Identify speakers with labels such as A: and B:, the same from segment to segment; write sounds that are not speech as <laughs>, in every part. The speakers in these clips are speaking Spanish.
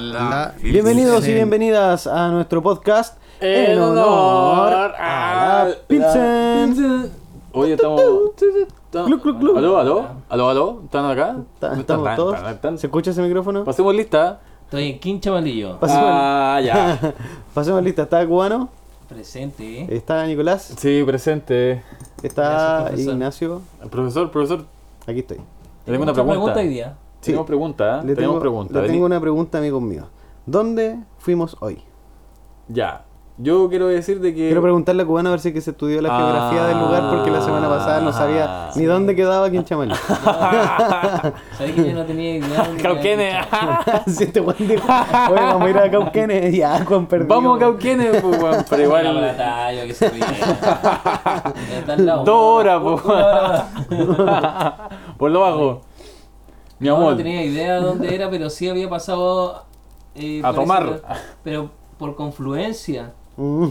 A: La
B: Bienvenidos y bienvenidas a nuestro podcast en honor a la Pilsen.
C: Oye, estamos. ¿Aló, aló? ¿Aló, aló? ¿Están acá?
B: Ta- Estamos todos. ¿Se escucha ese micrófono?
C: Pasemos lista.
A: Estoy en Quincha Malillo.
B: Pasemos,
C: Ah, ya. <laughs>
B: pasemos lista. Está Cubano,
A: Presente,
B: está Nicolás,
C: Sí, presente.
B: está
A: Gracias, profesor.
B: Ignacio.
C: Profesor, profesor,
B: Aquí estoy.
C: tengo una
A: Mucha
C: pregunta.
A: hoy día.
C: Tenemos pregunta, ¿eh?
B: Le
C: Tenemos
B: tengo,
C: pregunta.
B: le tengo una pregunta, amigos míos. ¿Dónde fuimos hoy?
C: Ya. Yo quiero decir de que.
B: Quiero preguntarle a Cubano a ver si que se estudió la geografía del lugar porque la semana pasada no sabía ni dónde quedaba aquí en Chamalí. <laughs>
A: Sabes que yo no tenía idea.
C: Cauquenes.
B: si <laughs> este Juan dijo, oye, vamos a ir a Cauquenes. <laughs> Ya, Juan perdido.
C: Vamos a Cauquenes, pues, weón, pero igual. Dos horas, pues. Por lo bajo. Mi
A: No,
C: amor.
A: no tenía idea dónde era, pero sí había pasado. eh,
C: A tomar.
A: ese- Pero por confluencia.
B: Mm.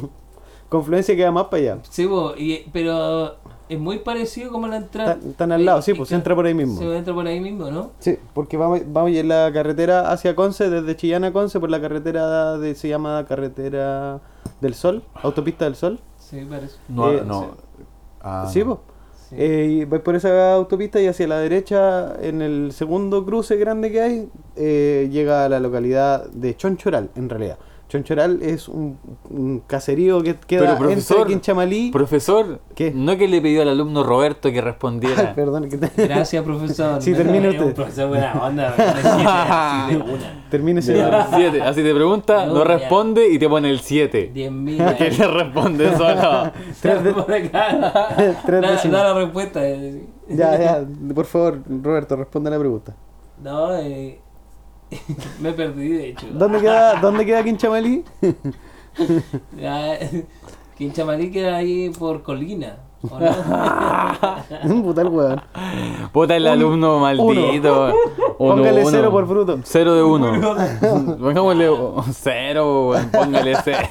B: Confluencia queda más para allá.
A: Sí, bo, y, pero es muy parecido como la entrada.
B: Están, están al lado, sí, pues se entra por ahí mismo.
A: Se entra por ahí mismo, ¿no?
B: Sí, porque vamos, vamos en la carretera hacia Conce, desde Chillán a Conce, por la carretera de, se llama Carretera del Sol, Autopista del Sol.
A: Sí, parece.
C: No,
B: Eh,
C: no.
B: sí.
C: Ah,
B: sí,
C: no.
B: pues. Eh, y vais por esa autopista y hacia la derecha, en el segundo cruce grande que hay, eh, llega a la localidad de Chonchoral, en realidad. Chonchoral es un, un caserío que queda
C: Pero
B: entre
C: profesor,
B: aquí en Chamalí.
C: Profesor,
B: ¿Qué?
C: ¿no que le pidió al alumno Roberto que
B: Ay,
C: respondiera?
B: perdón, que te-
A: Gracias, profesor. <laughs>
B: Sí,
A: es
B: usted.
A: Profesor buena onda, siete así de <laughs> una.
B: termine ese
C: Ya, siete. Así te pregunta,
A: No,
C: responde y te pone el 7.
A: Diez mil. <laughs>
C: Que le responde solo.
B: Tres de- Tres
A: Da, da la respuesta. eh.
B: Ya, ya, por favor, Roberto, responde a la pregunta.
A: No, eh, <laughs> me perdí, de hecho.
B: ¿Dónde queda, <laughs> ¿dónde queda Quinchamalí? <laughs>
A: Ya, Quinchamalí queda ahí por Colina. ¿o no?
B: Puta el weón.
C: Puta el alumno maldito. Uno,
B: Póngale
C: uno.
B: cero por fruto.
C: Cero de uno. Pongámosle cero, weón. Póngale cero.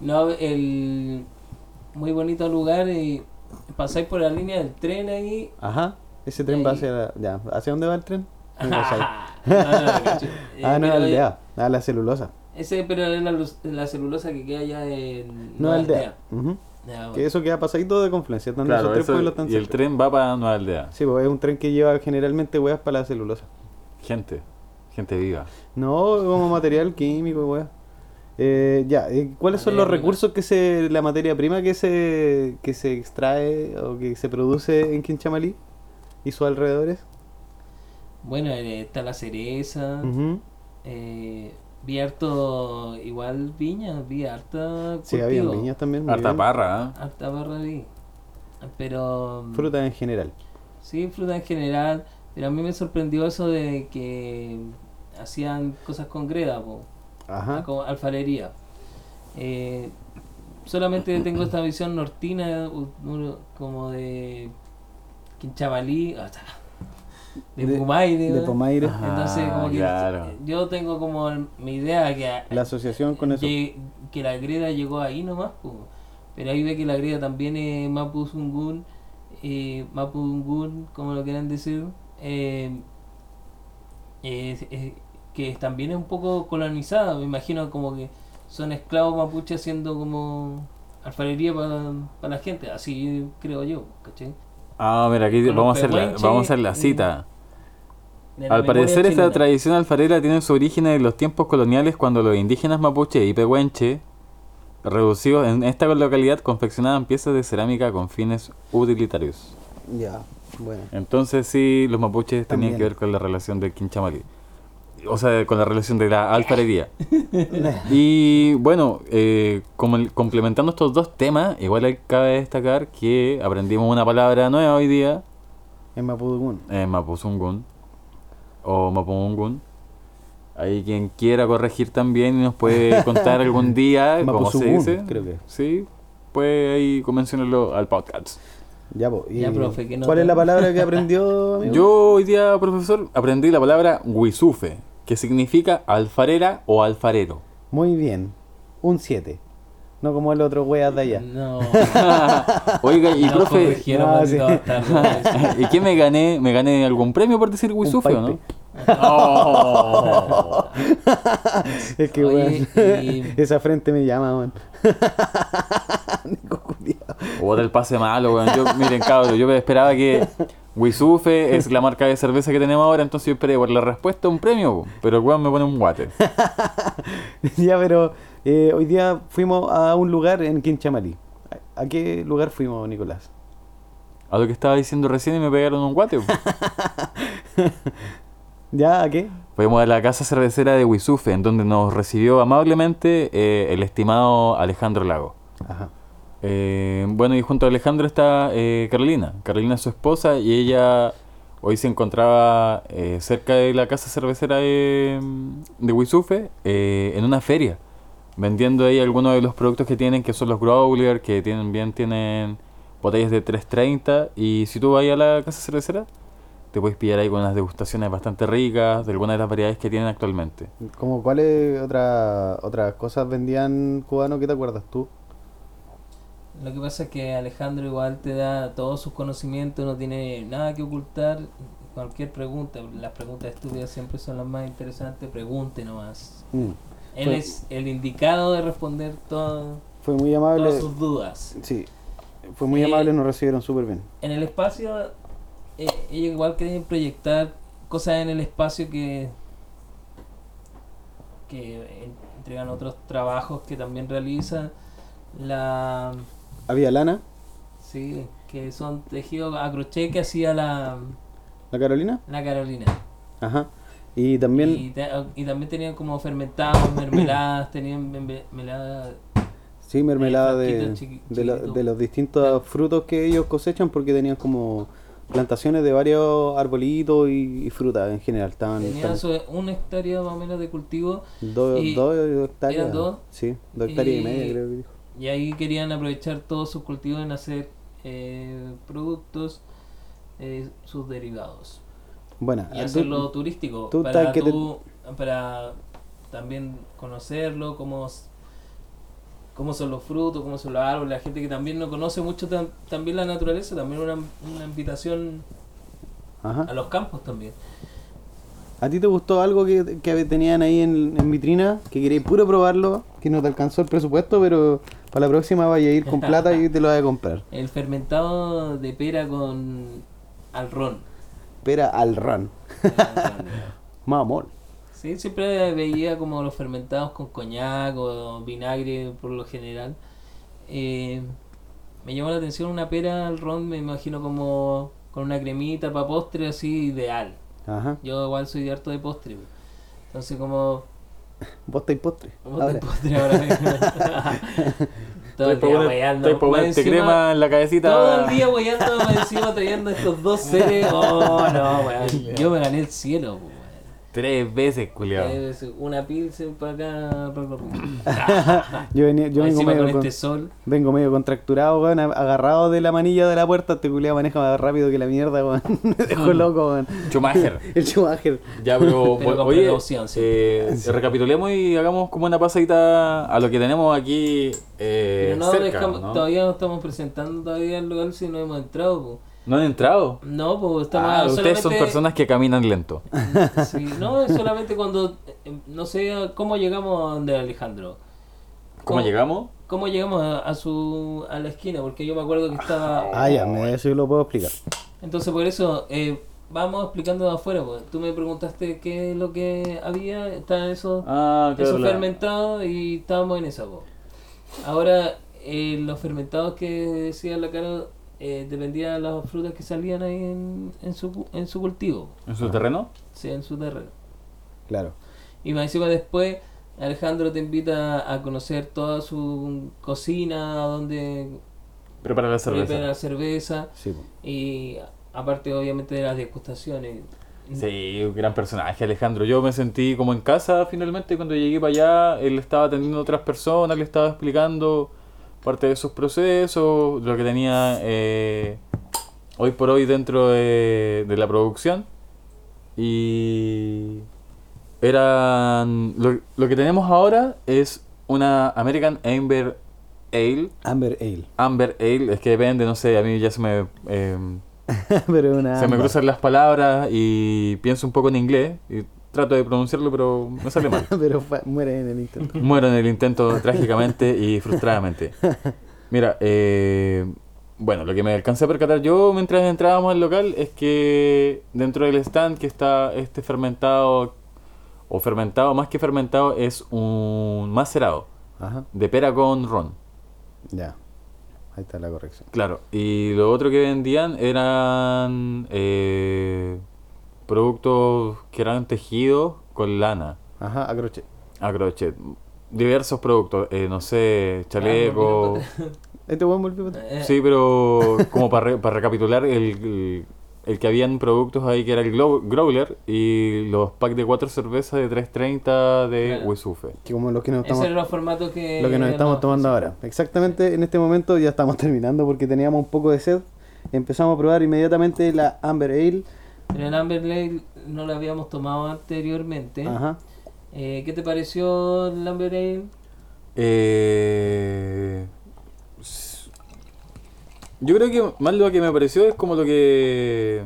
A: no, el muy bonito lugar y pasáis por la línea del tren ahí.
B: Ajá. Ese tren va hacia la... Ya, ¿hacia dónde va el tren? <laughs> No.
A: No, no. Eh,
B: Ah, no,
A: pero
B: aldea. Ah, la celulosa.
A: Ese, pero es la, la celulosa que queda allá en.
B: No,
A: Nueva
B: aldea. Ujú.
A: Ya, bueno.
B: Que eso queda pasadito de confluencia. Donde
C: Claro,
B: esos tres
C: eso-
B: pueblos están
C: y el
B: cerca.
C: tren va para Nueva Aldea.
B: Sí, pues es un tren que lleva generalmente weas para la celulosa.
C: Gente, gente viva.
B: No, como material químico, weas. Eh, ya, eh, ¿cuáles son los recursos que se, la materia prima que se, que se extrae o que se produce en Quinchamalí y sus alrededores?
A: Bueno, eh, está la cereza.
B: Ujú.
A: eh, vi harto. Igual viña, vi harta.
B: Sí, había viñas también.
C: Harta
B: bien.
C: parra, ¿eh?
A: Harta barra vi. Pero.
B: Fruta en general.
A: Sí, fruta en general. Pero a mí me sorprendió eso de que hacían cosas con greda, po,
B: Ajá.
A: como alfarería. Eh, solamente tengo esta visión nortina, como de Quinchamalí, o sea, de,
B: De-
A: Pumaire,
B: De.
C: Ajá.
A: Entonces, como que
C: claro.
A: yo tengo como el- mi idea que,
B: La asociación con eso.
A: que, que la greda llegó ahí nomás, pero ahí ve que la greda también es Mapuzungún, eh, como lo quieran decir, eh, es- es- que también es un poco colonizada, me imagino como que son esclavos mapuches haciendo como alfarería para la gente, así creo yo, ¿cachai?
C: Ah, mira, aquí vamos a, hacer la, vamos a hacer la cita. Al parecer esta tradición alfarera tiene su origen en los tiempos coloniales cuando los indígenas mapuche y pehuenche, reducidos en esta localidad, confeccionaban piezas de cerámica con fines utilitarios.
B: Ya, bueno.
C: Entonces sí, los mapuches tenían que ver con la relación del quinchamalí. O sea, con la relación de la alfarería. <laughs> y bueno, eh, como el- complementando estos dos temas, igual hay- cabe destacar que aprendimos una palabra nueva hoy día,
B: En Mapudungun.
C: eh, mapuzungun o mapumungun. Ahí quien quiera corregir también y nos puede <laughs> contar algún día cómo se dice.
B: creo que.
C: Sí, puede ahí mencionarlo al podcast.
B: Ya, po, y
A: Ya, profe.
B: ¿Cuál es la palabra que aprendió, <laughs> amigo?
C: Yo hoy día, profesor, aprendí la palabra guisufe, que significa alfarera o alfarero.
B: Muy bien. Un 7. No como el otro weas de allá.
A: No. <laughs>
C: Oiga, y
A: Nos
C: profe,
B: no, sí. <laughs>
C: ¿y qué me gané? ¿Me gané algún premio por decir Wisufe o no? Oh. <laughs>
B: Es que
A: Oye,
B: weón.
A: y-
B: Esa frente me llama, weón. Nico culiao.
C: O del pase malo, weón. Yo, miren, cabrón, yo esperaba que Wisufe es la marca de cerveza que tenemos ahora, entonces yo esperé por la respuesta un premio, pero el weón me pone un guate. <laughs>
B: ya, pero eh, hoy día fuimos a un lugar en Quinchamalí. ¿A, qué lugar fuimos, Nicolás?
C: A lo que estaba diciendo recién y me pegaron un guate. <laughs>
B: ¿Ya? ¿A qué?
C: Fuimos a la casa cervecera de Wisufe, en donde nos recibió amablemente eh, el estimado Alejandro Lago.
B: Ajá.
C: Eh, bueno, y junto a Alejandro está eh, Carolina. Carolina es su esposa y ella hoy se encontraba eh, cerca de la casa cervecera de, de Wisufe eh, en una feria, vendiendo ahí algunos de los productos que tienen, que son los growler, que tienen bien tienen botellas de 330. Y si tú vas a la casa cervecera, te puedes pillar ahí con unas degustaciones bastante ricas de algunas de las variedades que tienen actualmente.
B: Como cuáles otra, otras cosas vendían cubanos? ¿Qué te acuerdas tú?
A: Lo que pasa es que Alejandro igual te da todos sus conocimientos, no tiene nada que ocultar. Cualquier pregunta, las preguntas estúpidas siempre son las más interesantes, pregunte nomás.
B: Mm.
A: Él
B: Fue-
A: es el indicado de responder todo-
B: Fue muy amable.
A: todas sus dudas.
B: Sí. Fue muy
A: Eh,
B: amable, nos recibieron súper bien.
A: En el espacio, eh, ellos igual querían proyectar cosas en el espacio que, que entregan otros trabajos que también realizan. La,
B: ¿Había lana?
A: sí, que son tejidos a crochet que hacía la,
B: ¿La Carolina?
A: la Carolina.
B: Ajá. Y también...
A: Y, te- y también tenían como fermentados, <clears throat> mermeladas, tenían mermeladas
B: Sí, mermelada
A: Eh,
B: de,
A: chiqui-
B: de, los distintos frutos que ellos cosechan porque tenían como plantaciones de varios arbolitos y, y frutas en general. Estaban,
A: Tenían
B: estaban
A: una hectárea más o menos de cultivo
B: dos hectáreas.
A: ¿eran dos?
B: Sí, dos hectáreas y,
A: Y-
B: media creo que dijo.
A: Y ahí querían aprovechar todos sus cultivos en hacer eh, productos, eh, sus derivados.
B: Bueno,
A: Y
B: tú-
A: hacerlo turístico,
B: tú
A: para,
B: te-
A: para también conocerlo, cómo, cómo son los frutos, cómo son los árboles, la gente que también no conoce mucho tam- también la naturaleza, también una, una invitación
B: Ajá.
A: a los campos también.
B: ¿A ti te gustó algo que, que tenían ahí en, en vitrina? Que queréis puro probarlo, que no te alcanzó el presupuesto, pero para la próxima vaya a ir con <laughs> plata y te lo vas a comprar.
A: El fermentado de pera con al ron.
B: Espera al ran. <laughs> Mamón.
A: Sí, siempre veía como los fermentados con coñac o vinagre por lo general. Eh, me llamó la atención una pera al ron, me imagino como con una cremita para postre así ideal.
B: Ajá.
A: Yo igual soy de harto de postre. po. Entonces como... <laughs>
B: Vos estáis postre.
A: ¿Cómo
B: Ahora.
A: te postre ahora mismo? <laughs> Todo el día weyando.
C: estoy ponerte
A: encima-
C: crema en la cabecita.
A: Todo el día weyando encima trayendo estos dos seres. <laughs> Oh, no, weón. Yo me gané el cielo, weón.
C: Tres veces, culiado.
A: Es una pilsen para acá. <laughs>
B: Yo, venía, yo vengo
A: Encima
B: medio,
A: con
B: con-
A: este sol.
B: vengo medio contracturado, weón, ag- agarrado de la manilla de la puerta. Este culiado maneja más rápido que la mierda, weón. <laughs> Me dejó loco, weón.
C: Schumacher. <laughs>
B: El Schumacher.
C: Ya, pero,
A: Pero
C: oye,
A: sí.
C: eh, recapitulemos y hagamos como una pasadita a lo que tenemos aquí eh,
A: Pero no
C: cerca,
A: dejamos-
C: ¿no?
A: todavía no estamos presentando todavía el lugar si no hemos entrado. po.
C: ¿No han entrado?
A: No, pues estamos
C: Ah, ustedes son personas que caminan lento. <laughs>
A: Sí, no, es solamente cuando. eh, No sé cómo llegamos a donde Alejandro.
C: ¿Cómo llegamos?
A: ¿Cómo llegamos a, a su a la esquina? Porque yo me acuerdo que estaba.
B: Ah, ya, me- eso yo lo puedo explicar.
A: Entonces, por eso, eh, vamos explicando de afuera. Pues. Tú me preguntaste qué es lo que había. Estaban esos,
C: Ah, claro.
A: esos fermentados y estábamos en esa. po. Ahora, eh, los fermentados que decía la cara eh, dependían de las frutas que salían ahí en, en, su, en su cultivo,
C: ¿En su terreno?
A: sí, en su terreno.
B: Claro.
A: Y más encima después, Alejandro te invita a conocer toda su cocina, donde
C: Prepara la cerveza.
A: prepara la cerveza.
B: Sí.
A: Y aparte, obviamente, de las degustaciones.
C: Sí, un gran personaje, Alejandro. Yo me sentí como en casa finalmente cuando llegué para allá. Él estaba atendiendo a otras personas, le estaba explicando parte de sus procesos, lo que tenía eh, hoy por hoy dentro de, de la producción. Y eran. Lo, lo que tenemos ahora es una American Amber Ale,
B: Amber Ale.
C: Amber Ale, es que depende, no sé, a mí ya se me... <laughs>
B: pero una
C: Se me cruzan las palabras y pienso un poco en inglés y trato de pronunciarlo, pero me sale mal. <laughs>
B: pero muere en el intento.
C: Muero en el intento trágicamente y frustradamente. Mira, eh, bueno, lo que me alcancé a percatar yo mientras entrábamos al local es que dentro del stand que está este fermentado, o fermentado más que fermentado, es un macerado
B: Ajá,
C: de pera con ron.
B: ya. Ahí está la corrección.
C: Claro, y lo otro que vendían eran eh, productos que eran tejidos con lana,
B: Ajá, a crochet.
C: a crochet. Diversos productos, eh, no sé, chaleco. <laughs>
B: Este buen volvió.
A: Eh,
C: Sí, pero <laughs> como para, re- para recapitular, el, el, el que habían productos ahí que era el Growler y los packs de cuatro cervezas de 330 de
A: Claro.
B: Que como los que nos
A: Ese
B: estamos,
A: era los formatos que...
B: lo que nos estamos tomando ahora. Exactamente en este momento ya estamos <laughs> terminando porque teníamos un poco de sed. Empezamos a probar inmediatamente la Amber Ale.
A: Pero el Amber Ale no lo habíamos tomado anteriormente.
B: Ajá.
A: Eh, ¿Qué te pareció el Amber Ale?
C: Eh, yo creo que más lo que me pareció es como lo que...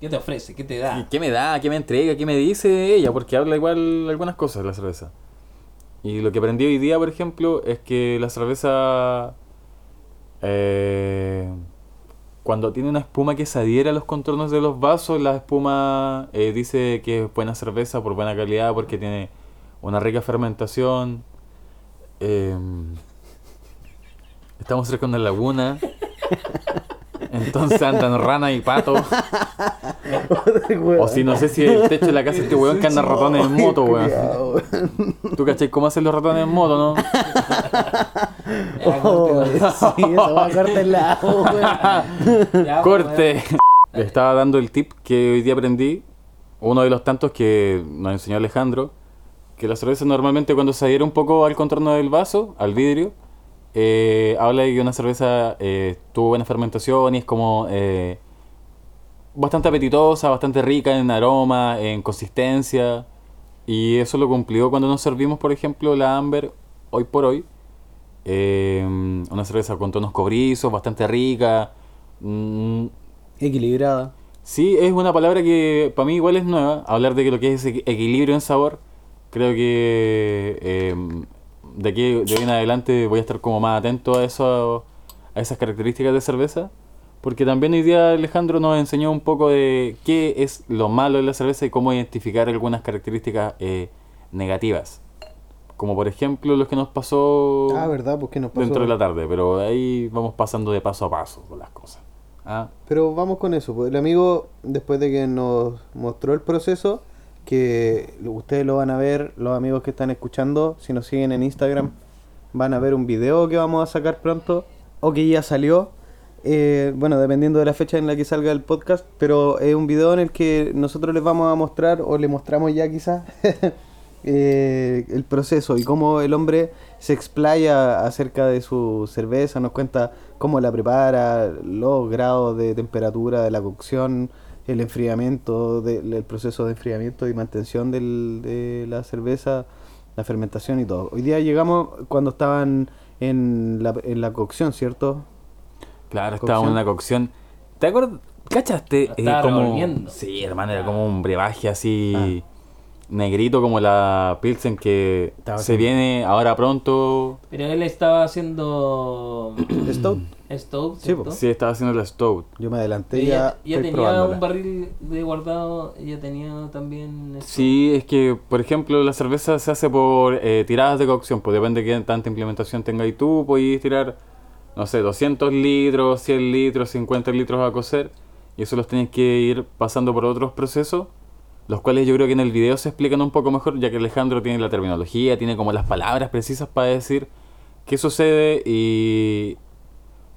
A: ¿Qué te ofrece? ¿Qué te da?
C: ¿Qué me da? ¿Qué me entrega? ¿Qué me dice ella? Porque habla igual algunas cosas la cerveza. Y lo que aprendí hoy día, por ejemplo, es que la cerveza... eh, cuando tiene una espuma que se adhiere a los contornos de los vasos, la espuma eh, dice que es buena cerveza por buena calidad, porque tiene una rica fermentación. Eh, estamos cerca de una laguna. <laughs> Entonces andan rana y pato. <laughs> O si no sé si el techo de la casa de este weón que anda ratones en moto, weón. ¿Tú cachai cómo hacen los ratones en moto, no? <laughs>
A: Ya,
B: Oh,
A: corte,
B: sí, eso va a cortarla. weón.
A: ya, <laughs>
C: Corte. Le estaba dando el tip que hoy día aprendí. Uno de los tantos que nos enseñó Alejandro. Que la cerveza normalmente cuando se adhiere un poco al contorno del vaso, al vidrio, eh, habla de que una cerveza eh, tuvo buena fermentación y es como eh, bastante apetitosa, bastante rica en aroma, en consistencia. Y eso lo cumplió cuando nos servimos, por ejemplo, la Amber hoy por hoy. Eh, una cerveza con tonos cobrizos, bastante rica. Mm,
B: Equilibrada.
C: sí, es una palabra que para mí igual es nueva. Hablar de que lo que es equi- equilibrio en sabor. Creo que eh, de aquí de hoy en adelante voy a estar como más atento a eso, a esas características de cerveza. Porque también hoy día Alejandro nos enseñó un poco de qué es lo malo de la cerveza y cómo identificar algunas características eh, negativas. Como por ejemplo los que nos pasó
B: Ah, ¿verdad? Pues que nos pasó.
C: dentro de la tarde, pero ahí vamos pasando de paso a paso con las cosas. Ah,
B: Pero vamos con eso. pues, El amigo, después de que nos mostró el proceso, que ustedes lo van a ver, los amigos que están escuchando, si nos siguen en Instagram, van a ver un video que vamos a sacar pronto, o que ya salió. eh, bueno, dependiendo de la fecha en la que salga el podcast, pero es un video en el que nosotros les vamos a mostrar, o le mostramos ya quizás, <laughs> eh, el proceso y cómo el hombre se explaya acerca de su cerveza, nos cuenta cómo la prepara, los grados de temperatura de la cocción, el enfriamiento, del el proceso de enfriamiento y mantención del- de la cerveza, la fermentación y todo. Hoy día llegamos cuando estaban en la, en la cocción, ¿cierto?
C: Claro, estaba en
B: Cocción.
C: una cocción. ¿Te acuerdas? ¿Cachaste?
A: Estaba
C: como... Sí, hermano, era como un brebaje así negrito como la Pilsen que
B: Estaba
C: se viene ahora pronto.
A: Pero él estaba haciendo <clears throat>
B: Stout.
A: Stout,
B: Sí,
A: ¿cierto?
C: Sí, estaba haciendo la Stout.
B: Yo me adelanté
A: Y
B: ya.
A: ya, tenía
B: probándola.
A: un barril de guardado, ya tenía también... Stout.
C: Sí, es que, por ejemplo, la cerveza se hace por eh, tiradas de cocción, pues depende de qué tanta implementación tengáis tú, podéis tirar, no sé, 200 litros, 100 litros, 50 litros a cocer, y eso los tenéis que ir pasando por otros procesos, los cuales yo creo que en el video se explican un poco mejor, ya que Alejandro tiene la terminología, tiene como las palabras precisas para decir qué sucede y,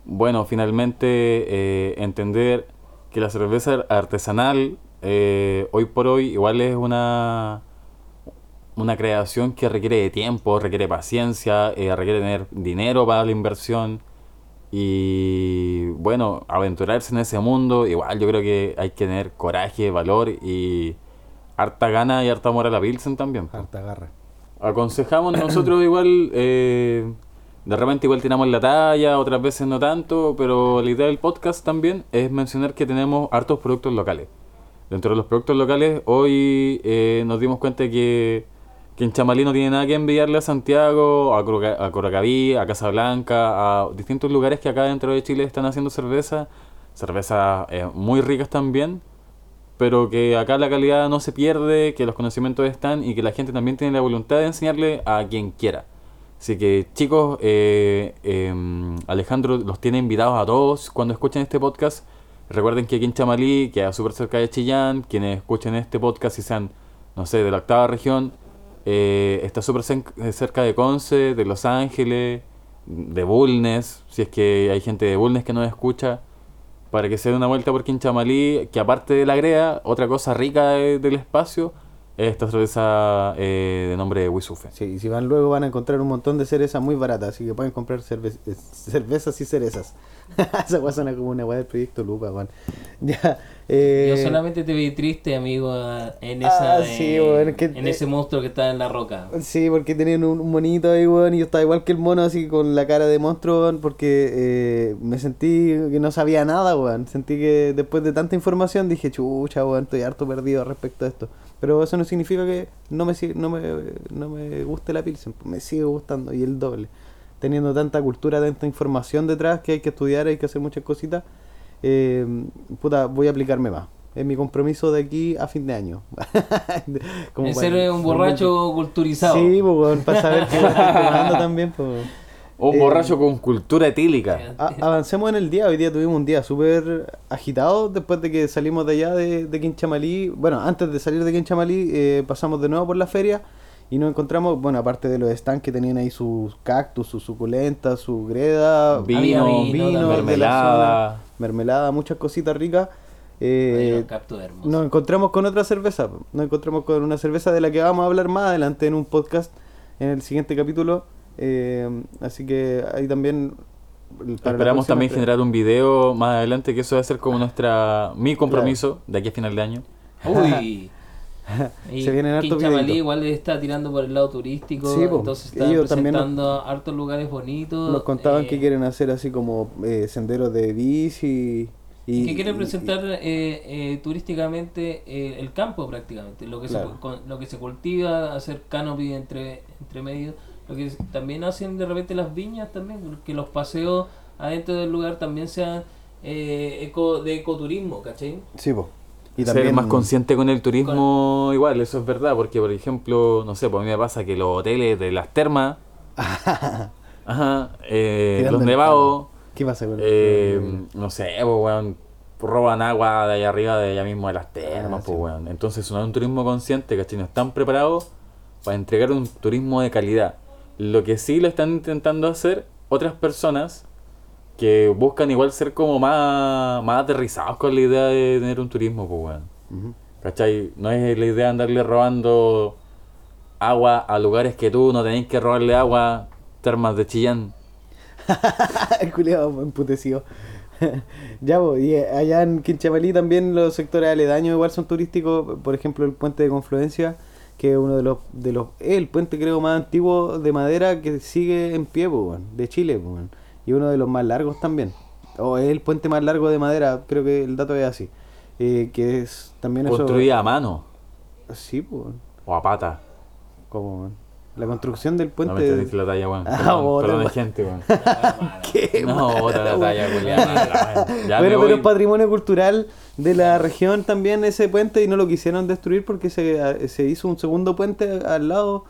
C: bueno, finalmente eh, entender que la cerveza artesanal eh, hoy por hoy igual es una una creación que requiere de tiempo, requiere paciencia, eh, requiere tener dinero para la inversión y bueno, aventurarse en ese mundo, igual yo creo que hay que tener coraje, valor y harta gana y harta amor a la Pilsen también.
B: Harta garra.
C: Aconsejamos nosotros <clears throat> igual eh, De repente igual tiramos la talla, otras veces no tanto, pero la idea del podcast también es mencionar que tenemos hartos productos locales. Dentro de los productos locales, hoy eh, nos dimos cuenta que, que en Chamalí no tiene nada que enviarle a Santiago, a, Coroca- a Corocaví, a Casablanca, a distintos lugares que acá dentro de Chile están haciendo cerveza. Cervezas eh, muy ricas también, pero que acá la calidad no se pierde, que los conocimientos están y que la gente también tiene la voluntad de enseñarle a quien quiera. Así que chicos, eh, em, Alejandro los tiene invitados a todos cuando escuchen este podcast. Recuerden que aquí en Chamalí, que es súper cerca de Chillán, quienes escuchen este podcast y sean, no sé, de la octava región, eh, está súper cen- cerca de Conce, de Los Ángeles, de Bulnes, si es que hay gente de Bulnes que nos escucha, para que se dé una vuelta por Quinchamalí, que aparte de la grea, otra cosa rica de- del espacio es esta cerveza eh, de nombre Wisufe.
B: Sí, y si van luego van a encontrar un montón de cerezas muy baratas, así que pueden comprar eh, cervezas y cerezas. <laughs> Esa weá suena como una weá del proyecto Lupa, weón. <laughs> Ya, eh,
A: Yo solamente te vi triste, amigo, en
B: Ah,
A: esa
B: sí,
A: eh,
B: que-
A: en ese monstruo que está en la roca.
B: Sí, porque tenían un, monito ahí, weón, y yo estaba igual que el mono, así con la cara de monstruo, weón, porque eh, me sentí que no sabía nada, weón. Sentí que después de tanta información dije, chucha, weón, estoy harto perdido respecto a esto. Pero eso no significa que no me, no me, no me guste la Pilsen, me sigue gustando, y el doble. Teniendo tanta cultura, tanta información detrás que hay que estudiar, hay que hacer muchas cositas, eh, puta, voy a aplicarme más. Es mi compromiso de aquí a fin de año. <laughs> Como para-
A: ser un borracho culturizado.
B: Sí, pues, para saber que estoy tomando también, pues.
C: Un
B: Eh,
C: borracho con cultura etílica.
B: Avancemos en el día. Hoy día tuvimos un día súper agitado después de que salimos de allá de, de Quinchamalí. Bueno, antes de salir de Quinchamalí, eh, pasamos de nuevo por la feria y nos encontramos, bueno, aparte de los stands que tenían ahí sus cactus, sus suculentas, su greda,
C: Vino,
A: vino,
C: mermelada.
B: zona, mermelada, muchas cositas ricas.
A: Hay
B: Eh, nos encontramos con otra cerveza. Nos encontramos con una cerveza de la que vamos a hablar más adelante en un podcast en el siguiente capítulo. Eh, así que ahí también.
C: Esperamos también
B: entre-
C: generar un video más adelante, que eso va a ser como nuestra mi compromiso de aquí a final de año.
A: Uy. <laughs>
B: Se vienen hartos
A: Quinchamalí igual está tirando por el lado turístico,
B: Sí,
A: entonces están
B: Ellos también nos-
A: presentando hartos lugares bonitos.
B: Nos contaban
A: eh,
B: que quieren hacer así como eh, senderos de bici. Y,
A: que quieren
B: y-
A: presentar eh, eh, turísticamente eh, el campo prácticamente, lo que,
B: Claro.
A: se, con- lo que se cultiva, hacer canopy entre, entre medio, lo que también hacen de repente las viñas también, que los paseos adentro del lugar también sean eh, eco, de ecoturismo, ¿cachai?
B: Sí, po. Y
C: ser más consciente con el turismo igual, eso es verdad, porque por ejemplo, no sé, pues a mí me pasa que los hoteles de las termas, <laughs> ajá, eh, los
B: el
C: nevados,
B: ¿Qué pasa con
C: eh, no sé, pues weón, roban agua de allá arriba, de allá mismo de las termas,
B: Ah,
C: pues
B: sí.
C: weón. Entonces no es un turismo consciente, ¿cachai? No están preparados para entregar un turismo de calidad. Lo que sí lo están intentando hacer otras personas que buscan igual ser como más, más aterrizados con la idea de tener un turismo, pues weón.
B: Ujú.
C: ¿Cachai? No es la idea andarle robando agua a lugares que tú no tenés que robarle agua, termas de Chillán. <laughs>
B: el culiado emputecido. <laughs> ya, po, y eh, allá en Quinchamalí también los sectores aledaños igual son turísticos. Por ejemplo, el puente de Confluencia, que es uno de los, de los el puente creo más antiguo de madera que sigue en pie, weón, de Chile, weón. Y uno de los más largos también. O es el puente más largo de madera, creo que el dato es así. Eh, que es también eso.
C: Construida a mano
B: Sí, pues,
C: o a pata.
B: como weón. la construcción del
C: No
B: puente.
C: me entendiste la talla, weón.
B: Ah,
C: Perdón,
B: weón.
C: gente, weón. <laughs>
B: Qué
C: No, bota la
B: weón.
C: talla, me
B: bueno, pero es patrimonio cultural de la región también ese puente y no lo quisieron destruir porque se, se hizo un segundo puente al lado,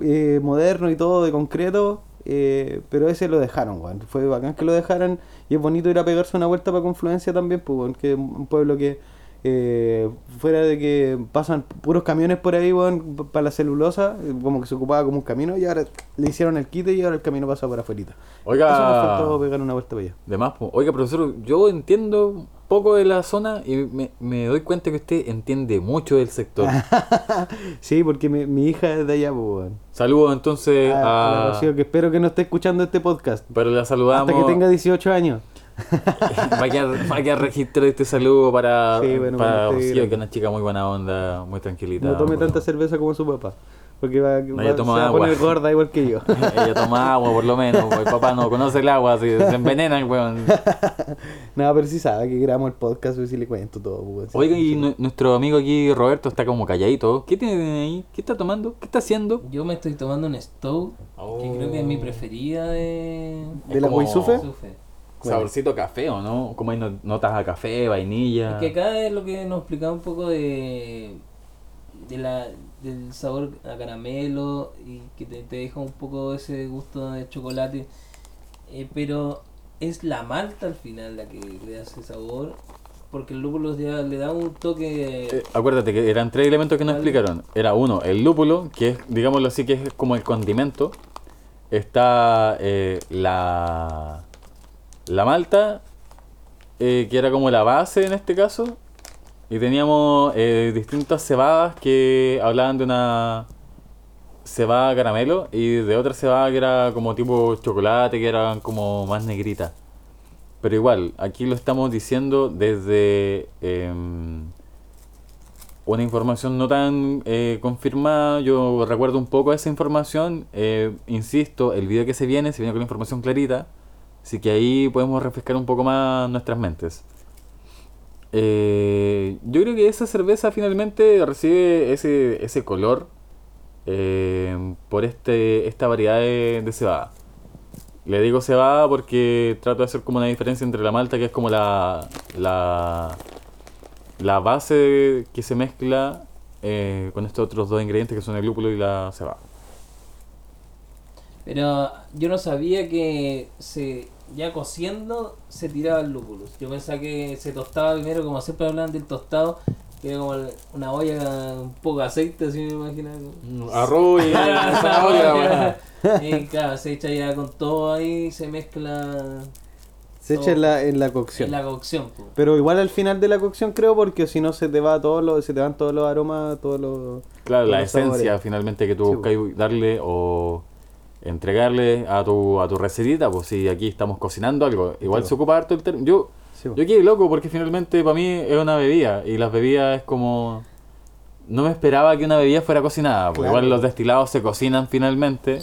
B: eh, moderno y todo, de concreto, eh, pero ese lo dejaron, weón. Fue bacán que lo dejaran y es bonito ir a pegarse una vuelta para Confluencia también, pues, weón, que es un pueblo que eh, fuera de que pasan puros camiones por ahí, weón, para la celulosa, eh, como que se ocupaba como un camino y ahora le hicieron el quite y ahora el camino pasa para afuera. Eso nos
C: Oiga,
B: faltó pegar una vuelta para allá.
C: de más, po. oiga, profesor, yo entiendo poco de la zona y me, me doy cuenta que usted entiende mucho del sector. <laughs>
B: sí, porque mi, mi hija es de allá, pues.
C: Saludos entonces
B: A- a
C: a...
B: Rocío, que espero que no esté escuchando este podcast.
C: Pero la saludamos.
B: Hasta que tenga 18 años. <laughs>
C: va, a quedar, va a quedar de este saludo para,
B: Sí, bueno,
C: para Rocío, que es una chica muy buena onda, muy tranquilita.
B: No tome tanta cerveza como su papá. Porque va,
C: No,
B: va-
C: ella
B: se
C: toma
B: va a poner gorda igual que yo. <laughs>
C: Ella toma agua por lo menos, pues, el papá no conoce el agua, así, se envenenan, weón. <laughs>
B: no, pero sí sabe que grabamos el podcast y sí le cuento todo. pues.
C: Oiga, y
B: Sí.
C: nuestro amigo aquí, Roberto, está como calladito. ¿Qué tiene ahí? ¿Qué está tomando? ¿Qué está haciendo?
A: Yo me estoy tomando un Stout, que creo que es mi preferida de...
B: ¿De la
C: como-
B: Guaysufe?
A: Sufe.
C: Saborcito café, ¿o no? Como hay no- notas a café, vainilla.
A: Es que acá es lo que nos explicaba un poco de, de la, del sabor a caramelo y que te, te deja un poco ese gusto de chocolate. Eh, pero es la malta al final la que le da ese sabor. Porque el lúpulo ya le da un toque...
C: Eh, acuérdate que eran tres elementos que nos
A: ¿Cuál?
C: explicaron. Era uno, el lúpulo, que es, digámoslo así, que es como el condimento. Está eh, la, la malta, eh, que era como la base en este caso. Y teníamos eh, distintas cebadas que hablaban de una cebada caramelo y de otra cebada que era como tipo chocolate, que eran como más negritas. Pero igual, aquí lo estamos diciendo desde em, una información no tan eh, confirmada. Yo recuerdo un poco esa información. eh, insisto, el video que se viene, se viene con la información clarita. Así que ahí podemos refrescar un poco más nuestras mentes. Eh, yo creo que esa cerveza finalmente recibe ese, ese color eh, por este, esta variedad de, cebada. Le digo cebada porque trato de hacer como una diferencia entre la malta, que es como la, la, la base que se mezcla eh, con estos otros dos ingredientes que son el lúpulo y la cebada.
A: Pero yo no sabía que se ya cociendo se tiraba el lúpulo. Yo pensaba que se tostaba primero, como siempre hablan del tostado, que era como una olla con un poco de aceite, así me imaginaba.
C: Arroz y <laughs> <laughs> zanahoria,
A: Y claro, se echa ya con todo ahí, se mezcla
B: Se echa en la, en la cocción.
A: en la cocción. po.
B: Pero igual al final de la cocción creo porque si no se te va todos los, se te van todos los aromas, todos los
C: Claro,
B: todos
C: la
B: los
C: esencia
B: sabores.
C: finalmente que tú
B: Sí,
C: buscas darle o entregarle a tu, a tu recetita, pues si aquí estamos cocinando algo, igual
B: Sí,
C: se ocupa harto el término. Yo,
B: Sí, po.
C: yo quedé loco porque finalmente para mí es una bebida y las bebidas es como... No me esperaba que una bebida fuera cocinada, porque
B: Claro.
C: igual los destilados se cocinan finalmente.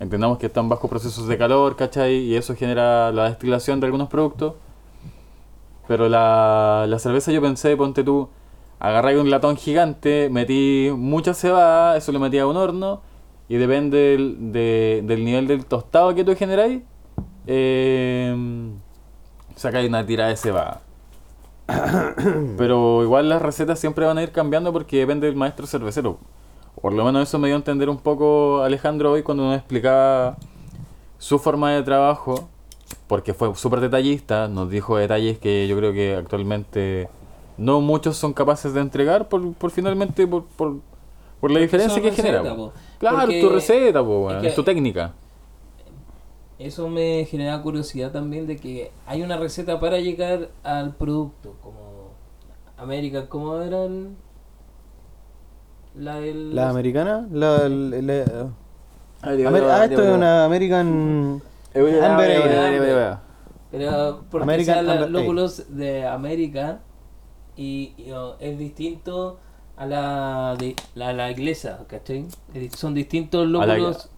C: Entendamos que están bajo procesos de calor, ¿cachai? Y eso genera la destilación de algunos productos. Pero la, la cerveza yo pensé, ponte tú, agarré un latón gigante, metí mucha cebada, eso lo metí a un horno, y depende del, de- del nivel del tostado que tú generáis, eh, sacáis una tira de cebada. <coughs> Pero igual las recetas siempre van a ir cambiando porque depende del maestro cervecero. Por lo menos eso me dio a entender un poco Alejandro hoy cuando nos explicaba su forma de trabajo, porque fue súper detallista, nos dijo detalles que yo creo que actualmente no muchos son capaces de entregar por, por finalmente por, por, por la diferencia
A: Son
C: que genera. po. Claro,
A: Porque
C: tu receta, po, weón,
A: es que-
C: es tu técnica.
A: Eso me genera curiosidad también de que hay una receta para llegar al producto, como América, ¿cómo era el- la del...
B: La americana, la, la- la-
C: Ah,
B: Amer- ah, esto es una American Amber Ale.
A: Pero porque
B: American
A: sean los
B: Amber Ale.
A: lúpulos de América y, y, oh, es distinto a la de la, la inglesa, ¿cachai? Son distintos
C: A
A: lúpulos.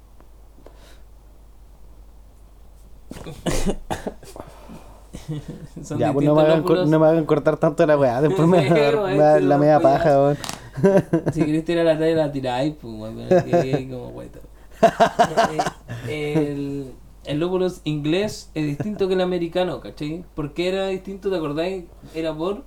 A: Son
B: Ya, pues no me, hagan, no me hagan cortar tanto la weá, después me, <laughs> a a la media paja, weón.
A: Si querés tirar la talla, la tiráis, pues, weón, que como vuelta. <laughs> Eh, el, el lúpulo inglés es distinto que el americano, ¿cachai? ¿Por qué era distinto? ¿Te acordáis? Era por.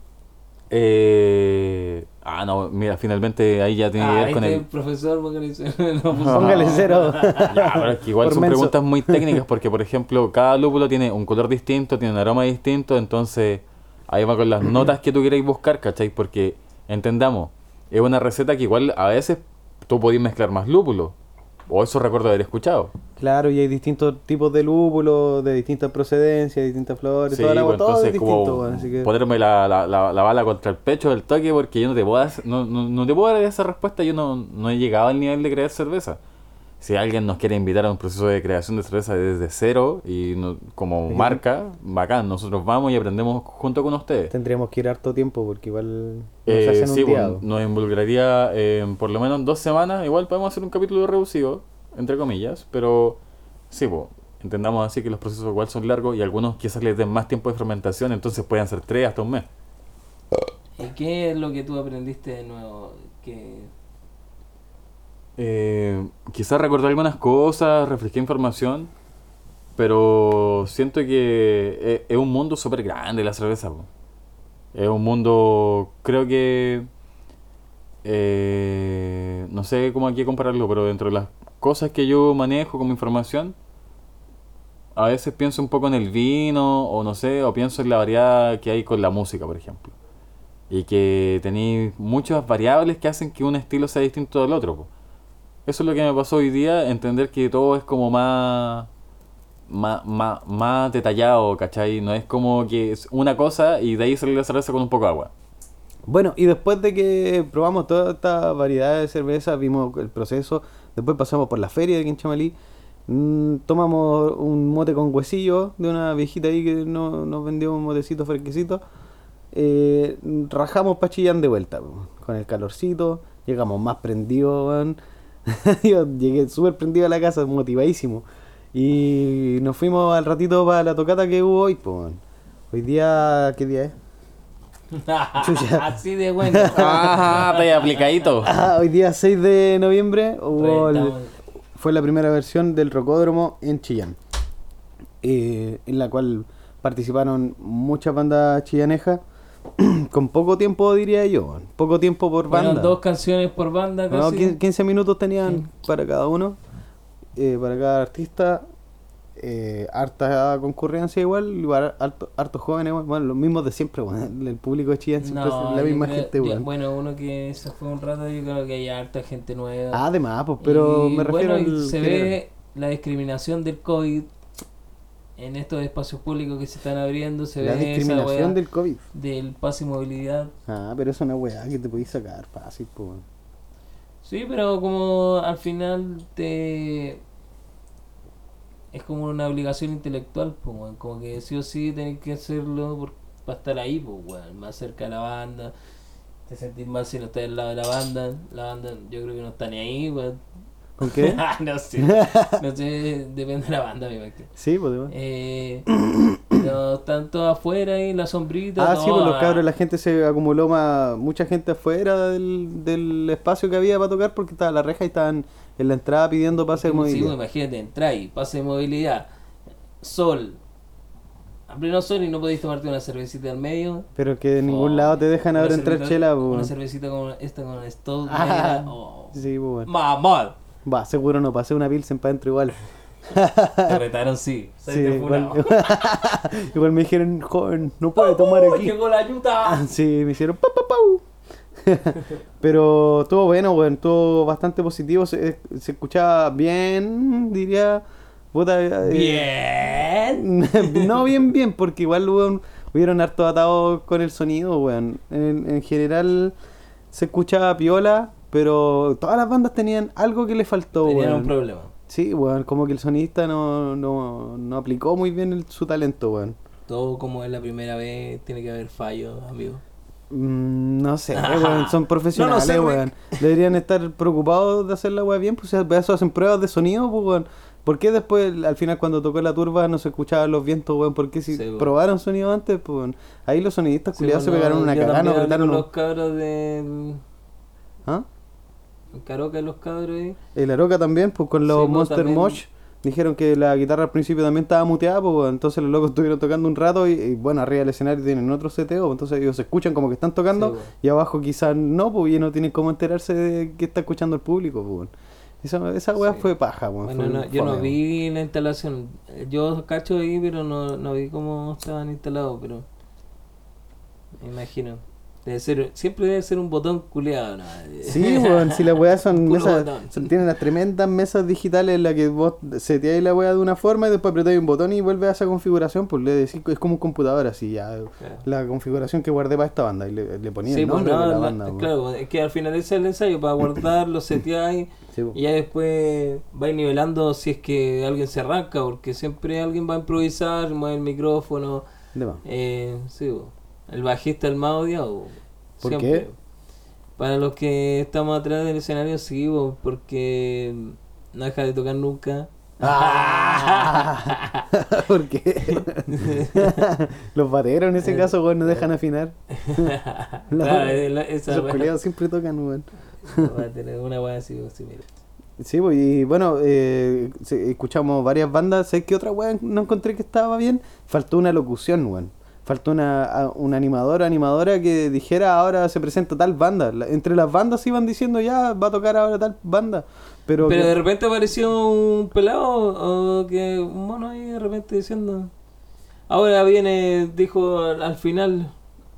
C: Eh, ah, no, mira, finalmente ahí ya tiene que
A: Ah,
C: ver con el...
A: profesor, póngale cero. <laughs> No, pues,
B: Póngale cero. <laughs>
C: Ya, pero es que igual
B: Por
C: son
B: menso.
C: preguntas muy técnicas <laughs> porque, por ejemplo, cada lúpulo tiene un color distinto, tiene un aroma distinto, entonces ahí va con las <clears throat> notas que tú queréis buscar, ¿cachai? Porque, entendamos, es una receta que igual a veces tú podés mezclar más lúpulo, o eso recuerdo haber escuchado.
B: Claro, y hay distintos tipos de lúpulos, de distintas procedencias, distintas flores,
C: Sí,
B: toda la
C: pues,
B: todo es
C: entonces
B: distinto, así que...
C: ponerme la, la, la, la bala contra el pecho del toque porque yo no te puedo dar, no, no, no te puedo dar esa respuesta, yo no, no he llegado al nivel de crear cerveza. si alguien nos quiere invitar a un proceso de creación de cerveza desde cero y no- como
B: Sí.
C: marca, bacán, nosotros vamos y aprendemos junto con ustedes.
B: Tendríamos que ir harto tiempo porque igual nos
C: Eh,
B: hacen un
C: bueno, nos involucraría eh, por lo menos dos semanas. Igual podemos hacer un capítulo reducido, entre comillas, pero sí, pues, entendamos así que los procesos igual son largos y algunos quizás les den más tiempo de fermentación, entonces pueden ser tres hasta un mes.
A: ¿Y qué es lo que tú aprendiste de nuevo? Que
C: Eh, quizás recordé algunas cosas, refresqué información, pero siento que es, es un mundo súper grande la cerveza. po. Es un mundo, creo que, eh, no sé cómo aquí compararlo, pero dentro de las cosas que yo manejo como información, a veces pienso un poco en el vino, o no sé, o pienso en la variedad que hay con la música, por ejemplo. Y que tenéis muchas variables que hacen que un estilo sea distinto del otro. Eso es lo que me pasó hoy día, entender que todo es como más, más, más, más detallado, ¿cachai? No es como que es una cosa y de ahí sale la cerveza con un poco de agua.
B: Bueno, y después de que probamos toda esta variedad de cerveza, vimos el proceso, después pasamos por la feria de Quinchamalí, mm, tomamos un mote con huesillo de una viejita ahí que no- nos vendió un motecito fresquecito, eh, rajamos Pachillán de vuelta, con el calorcito, llegamos más prendidos. <laughs> Yo llegué súper prendido a la casa, motivadísimo. Y nos fuimos al ratito para la tocata que hubo hoy, pues. Hoy día, ¿qué día es? <laughs> Chucha.
A: Así de bueno. <laughs>
C: Te aplicadito.
B: Ah, hoy día 6 de noviembre hubo el-
A: Reventamos.
B: fue la primera versión del Rocódromo en Chillán, eh, en la cual participaron muchas bandas chillanejas, <clears throat> con poco tiempo diría yo, poco tiempo por
A: Fueron
B: banda.
A: dos canciones por banda
B: No,
A: casi.
B: 15 15 minutos tenían para cada uno, eh, para cada artista. Eh, harta concurrencia igual, igual harto- hartos jóvenes, weón. bueno, los mismos de siempre, weón. <laughs> el público de Chillán siempre
A: No,
B: es la misma
A: creo-
B: gente, weón.
A: Bueno, uno que se fue un rato, yo creo que hay harta gente nueva.
B: Ah, además, pues, pero
A: Y
B: me refiero
A: bueno,
B: al
A: se
B: general.
A: ve la discriminación del COVID en estos espacios públicos que se están abriendo. Se
B: la
A: ve esa
B: discriminación del COVID.
A: del pase y movilidad.
B: Ah, pero es una weá que te podéis sacar fácil, pues.
A: Sí, pero como al final te. Es como una obligación intelectual, pues, como que sí o sí tenés que hacerlo por, para estar ahí, pues, más cerca de la banda. Te sentís mal si no estás al lado de la banda. La banda, yo creo que no está ni ahí, weón.
B: ¿Con qué? <laughs>
A: no sé, <laughs> no sé, depende de la banda, me imagino.
B: sí, pues.
A: Eh, pero están todos afuera ahí, la sombrita.
B: Ah, sí, pues los
A: toda-
B: cabros, la gente se acumuló más, mucha gente afuera del, del espacio que había para tocar porque estaba la reja y estaban en la entrada pidiendo pase de
A: Sí,
B: movilidad.
A: pues, imagínate, entra ahí, pase de movilidad, sol, a pleno sol y no podéis tomarte una cervecita al medio.
B: Pero que de ningún
A: Oh,
B: lado te dejan ahora entrar chela,
A: Una
B: pues.
A: cervecita como esta con Stout. <laughs>
B: Ah,
A: oh.
B: Sí, pues. bueno.
A: ¡Mamón!
B: Va, seguro no pasé una pilsen para adentro igual. <laughs>
A: Te retaron, sí. <laughs>
B: Sí, igual, igual me dijeron, joven, no puede tomar
A: ¡Oh,
B: aquí.
A: llegó la ayuda!
B: Sí, me hicieron pa, pa, pau. <laughs> Pero estuvo bueno, bueno, estuvo bastante positivo, se, se escuchaba bien, diría. Puta, eh,
A: Bien. <laughs>
B: no bien, bien, porque igual hubo, hubieron harto atados con el sonido, weón. En, en general se escuchaba piola, pero todas las bandas tenían algo que le faltó,
A: Tenían
B: weón.
A: un problema.
B: Sí, weón, como que el sonidista no, no, no aplicó muy bien el- su talento, weón.
A: Todo como es la primera vez, tiene que haber fallos, amigo.
B: Mm, no sé, <laughs> weón, son profesionales,
A: sé,
B: weón. Deberían estar preocupados de hacer la weá bien, pues eso hacen pruebas de sonido, pues weón. ¿Por qué después, al final, cuando tocó la turba, no se escuchaban los vientos, weón? ¿Por qué si
A: Sí,
B: probaron sonido antes, pues weón? Ahí los sonidistas
A: Sí,
B: culiados se pegaron una cagada, no apretaron
A: los cabros de.
B: ¿Ah?
A: Caroca, los cabros ahí.
B: El Aroca también, pues con los
A: Sí, pues,
B: Monster
A: también.
B: Mosh. Dijeron que la guitarra al principio también estaba muteada, pues entonces los locos estuvieron tocando un rato y, y, bueno, arriba del escenario tienen otro seteo, entonces ellos se escuchan como que están tocando
A: Sí,
B: y abajo quizás no, pues y no tienen cómo enterarse de que está escuchando el público, pues weón. Esa, esa weá
A: Sí.
B: fue paja, weón.
A: Bueno, no, yo no vi la instalación. Yo cacho ahí, pero no, no vi cómo estaban instalados, pero me imagino. Debe ser, siempre debe ser un botón culeado, ¿no?
B: Sí, weón, si las weas <laughs> son
A: Puro
B: mesas,
A: botón.
B: tienen las tremendas mesas digitales en las que vos seteáis la wea de una forma y después apretáis un botón y vuelve a esa configuración, pues le decís, es como un computador así ya, la configuración que guardé para esta banda y le, le ponía
A: Sí,
B: el
A: pues
B: nombre
A: no,
B: de la
A: la-
B: banda. weón.
A: claro, es que al final ese es el ensayo, para guardarlo, seteáis <clears throat>
B: Sí, pues.
A: y ya después vais nivelando si es que alguien se arranca, porque siempre alguien va a improvisar, mueve el micrófono,
B: De
A: eh, sí. El bajista el más odiado.
B: ¿Por
A: Siempre.
B: qué?
A: Para los que estamos atrás del escenario, sí, bo, porque no deja de tocar nunca.
B: Ah, <laughs> ¿Por qué? <laughs> Los bateros en ese caso, weón, no dejan afinar. <laughs>
A: Claro, es la- esa wea-
B: culiados siempre tocan, weón.
A: va a tener una wea así, bo, sí, mira.
B: Sí, pues, y bueno, eh, escuchamos varias bandas. Sé que otra weón no encontré que estaba bien. Faltó una locución, weón. Faltó una, una animadora, animadora que dijera ahora se presenta tal banda. La- entre las bandas iban diciendo ya va a tocar ahora tal banda. Pero,
A: Pero
B: que-
A: de repente apareció un pelado o que un mono ahí de repente diciendo. Ahora viene, dijo al, al final.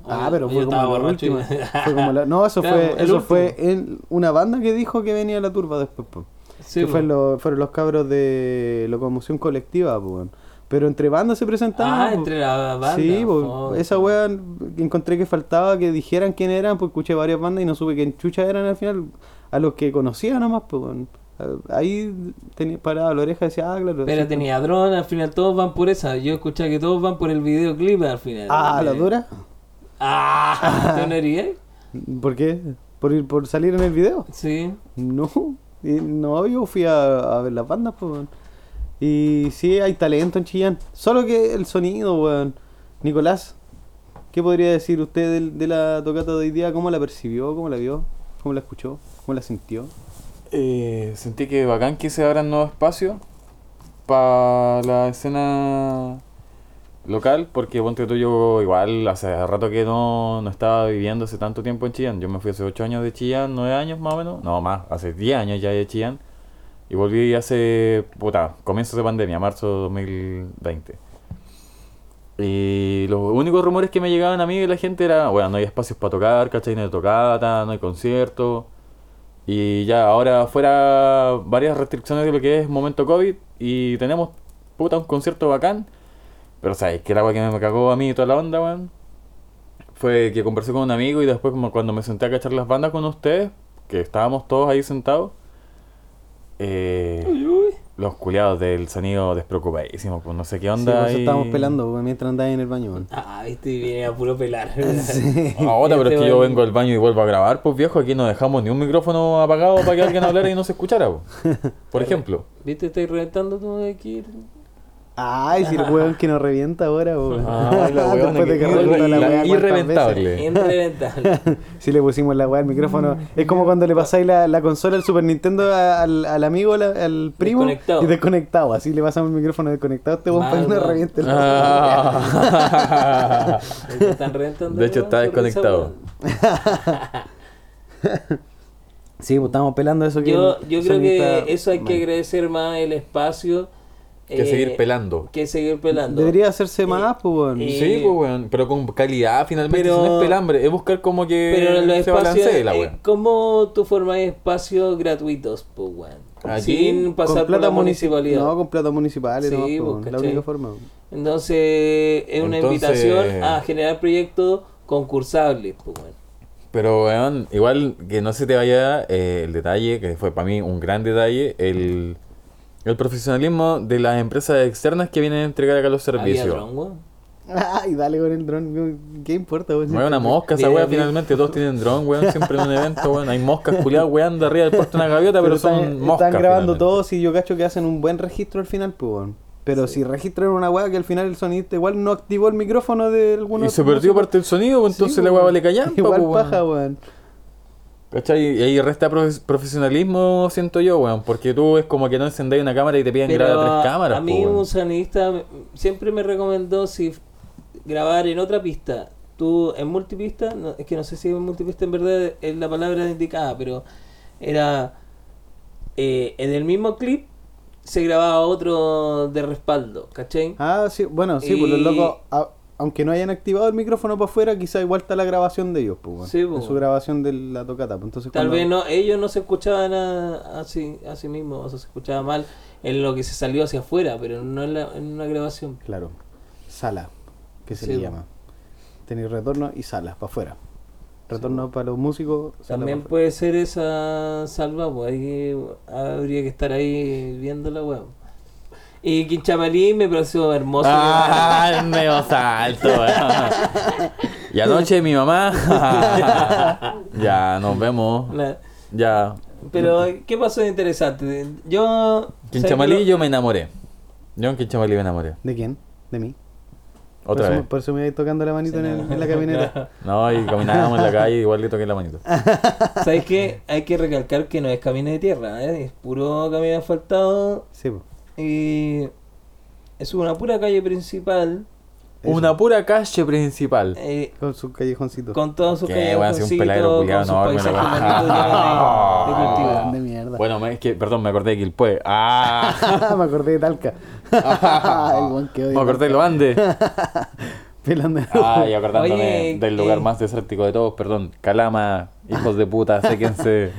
B: Ah, pero fue como la última. Fue como la- no, eso <laughs>
A: Claro,
B: fue, eso fue en una banda que dijo que venía la turba después, po.
A: Sí,
B: que
A: po.
B: fue lo- fueron los cabros de locomoción colectiva, po. Pero entre bandas se presentaban.
A: Ah,
B: po.
A: entre la banda.
B: Sí,
A: oh,
B: esa wea encontré que faltaba que dijeran quién eran, pues escuché varias bandas y no supe quién chucha eran al final. A los que conocía nomás, pues. Ahí tenía parada la oreja y decía, ah, claro.
A: Pero
B: sí,
A: tenía dron, al final todos van por esa. Yo escuché que todos van por el videoclip al final.
B: Ah, la dura.
A: Ah, <laughs> ¿tú no irías?
B: ¿Por qué? ¿Por, ir, ¿Por salir en el video?
A: Sí.
B: No, y no, yo fui a, a ver las bandas, pues. Y sí, hay talento en Chillán. Solo que el sonido, weón. Nicolás, ¿qué podría decir usted del- de, la tocata de hoy día? ¿Cómo la percibió? ¿Cómo la vio? ¿Cómo la escuchó? ¿Cómo la sintió?
C: Eh, sentí que bacán que se abran nuevos espacios para la escena local, porque ponte tú yo igual hace rato que no, no estaba viviendo hace tanto tiempo en Chillán. Yo me fui hace 8 años de Chillán, 9 años más o menos, no más, hace 10 años ya de Chillán. Y volví hace, puta, comienzos de pandemia, marzo de 2020. Y los únicos rumores que me llegaban a mí de la gente era, bueno, no hay espacios para tocar, ¿cachai? No hay tocata, no hay concierto. Y ya, ahora fuera varias restricciones de lo que es momento COVID y tenemos, puta, un concierto bacán. Pero, ¿sabes? Que el agua que me cagó a mí y toda la onda, weón. Fue que conversé con un amigo y después como cuando me senté a cachar las bandas con ustedes, que estábamos todos ahí sentados, eh, los culiados del sonido despreocupadísimos, pues no sé qué
B: Sí,
C: onda.
B: por eso
C: ahí.
B: estábamos pelando weón, mientras andaba en el baño, weón.
A: Ah, viste, y viene a puro pelar. <laughs>
B: Sí.
C: Ahora, pero es
A: Este
C: que yo
A: weón-
C: vengo al baño y vuelvo a grabar, pues viejo, aquí no dejamos ni un micrófono apagado para que alguien hablara y no se escuchara, po. por ejemplo.
A: ¿Viste? Estáis reventando tú de aquí.
B: Ay, si el weón que nos revienta ahora, weón.
C: Ay, la <laughs> weona
B: Después de
C: que-
B: reventó la weá
C: irreventable.
A: Irreventable. <laughs>
B: Si le pusimos la weá al micrófono. Es como cuando le pasáis la, la consola al Super Nintendo al, al amigo, la- al primo.
A: Desconectado.
B: Y desconectado. Así le pasamos el micrófono desconectado. Este weón para que no reviente la
C: Ah. <laughs> De hecho, está
A: weón,
C: desconectado.
B: Sí, pues estamos pelando eso que.
A: Yo,
B: el
A: yo creo que eso hay que agradecer más el espacio.
C: Que
A: eh,
C: seguir pelando.
A: Que seguir pelando.
B: Debería hacerse más, pues, weón.
A: y-
C: Sí, pues, weón, pero con calidad finalmente.
A: Pero-
C: si no es pelambre, es buscar como que
A: Pero en los
C: se
A: espacios,
C: balancee la
A: eh,
C: weón.
A: ¿cómo tú formas espacios gratuitos, pues, weón?
C: Aquí,
A: Sin pasar por la municipalidad.
B: No, con plata municipal.
A: Sí,
B: nomás, pues,
A: pues,
B: la única forma.
A: Entonces, es una
C: Entonces-
A: invitación a generar proyectos concursables, pues, weón.
C: Pero, weón, igual que no se te vaya eh, el detalle, que fue para mí un gran detalle, el, el profesionalismo de las empresas externas que vienen a entregar acá los servicios.
B: Ay, dale con el dron. ¿Qué importa, weón?
C: No hay una mosca, esa weá finalmente todos tienen dron, weón, siempre en un evento, weón. Hay moscas culiadas weando arriba del puesto de una gaviota, pero, son
B: están,
C: moscas.
B: están grabando
C: finalmente.
B: todos y yo cacho que hacen un buen registro al final, pues, weón. Pero si registran una weá que al final el sonidista igual no activó el micrófono de alguno
C: Y se perdió parte del sonido, pues,
B: Sí,
C: entonces la
B: weón.
C: weá vale callar.
B: Igual paja, weón.
C: ¿Cachai? Y ahí resta profe- profesionalismo, siento yo, weón. Porque tú es como que no encendáis una cámara y te piden grabar tres cámaras,
A: a mí
C: po,
A: un sonidista me- siempre me recomendó si grabar en otra pista. Tú en multipista, no, es que no sé si en multipista en verdad es la palabra indicada, pero era eh, en el mismo clip se grababa otro de respaldo, ¿cachai?
B: Ah, sí, bueno, sí, pues los
A: Y-
B: locos. Aunque no hayan activado el micrófono para afuera, quizá igual está la grabación de ellos, pues, weón.
A: Sí,
B: En
A: pues.
B: su grabación de la tocata. pues. Entonces,
A: Tal
B: cuando-
A: vez no, ellos no se escuchaban a, a sí, a sí mismos, o sea, se escuchaba mal en lo que se salió hacia afuera, pero no en, la- en una grabación.
B: Claro. Sala, que se
A: Sí,
B: le
A: po.
B: llama. Tenéis retorno y sala, para afuera. Retorno para los músicos,
A: También puede ser esa salva, pues que- habría que estar ahí viendo la weón. Y Quinchapalí me pareció hermoso.
C: Ah, el medio salto. eh. <laughs> y anoche mi mamá. <laughs> ya, nos vemos. Ya.
A: pero, ¿qué pasó de interesante? Yo.
C: Quinchamalí
A: ¿sabes
C: yo me enamoré. Yo en Quinchamalí me enamoré.
B: ¿De quién? ¿De mí?
C: Otra
B: por
C: vez.
B: Eso, por eso me iba tocando la manito en, el- en la camioneta. <laughs>
C: No, y caminábamos en la calle igual le toqué la manito.
A: ¿Sabes qué? Hay que recalcar que no es camino de tierra, ¿eh? es puro camino asfaltado.
B: Sí, po.
A: Y. Es una pura calle principal.
B: Eso.
C: Una pura calle principal.
A: eh,
B: Con su callejoncito.
A: con todos sus
C: si un peladero
A: sus
C: weá.
A: bonitos llenos de, de <laughs> cultivo.
B: de mierda.
C: Bueno, me- es que, perdón, me acordé de Quilpue. Ah, <laughs>
B: me acordé de Talca. <laughs> el buen que
C: me acordé de los Andes.
B: Pelando.
C: Ah, y acordándome
A: Oye,
C: del lugar
A: eh.
C: más desértico de todos, perdón. Calama, hijos de puta, séquense.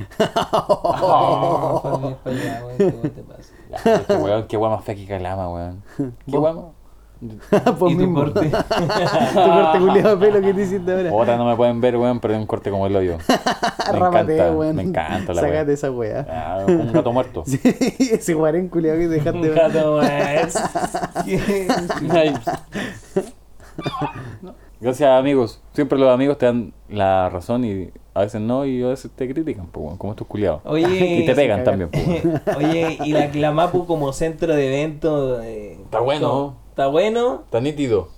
A: Oh, Fabi, Fabi,
C: qué weón, qué weón más fea que Calama, weón. Qué weón.
B: Pues <laughs>
A: ¿Y tu corte? <laughs>
B: tu corte culiado de pelo que te hiciste ahora.
C: Otra no me pueden ver, weón, pero es un corte como el hoyo. <laughs> Me
B: Rápate,
C: encanta,
B: weón.
C: me encanta la
B: Sácate
C: weón.
B: esa weá.
C: Ah, un gato muerto.
B: Sí, ese guarén culiado que dejaste.
A: Un gato, weón. ¿Qué?
C: Gracias amigos. Siempre los amigos te dan la razón y a veces no y a veces te critican, pues, como estos culiados.
A: Oye, <laughs>
C: Y te pegan también, pues. <laughs>
A: Oye, y la Clamapu como centro de eventos. eh,
C: Está bueno.
A: ¿Está bueno?
C: Está nítido.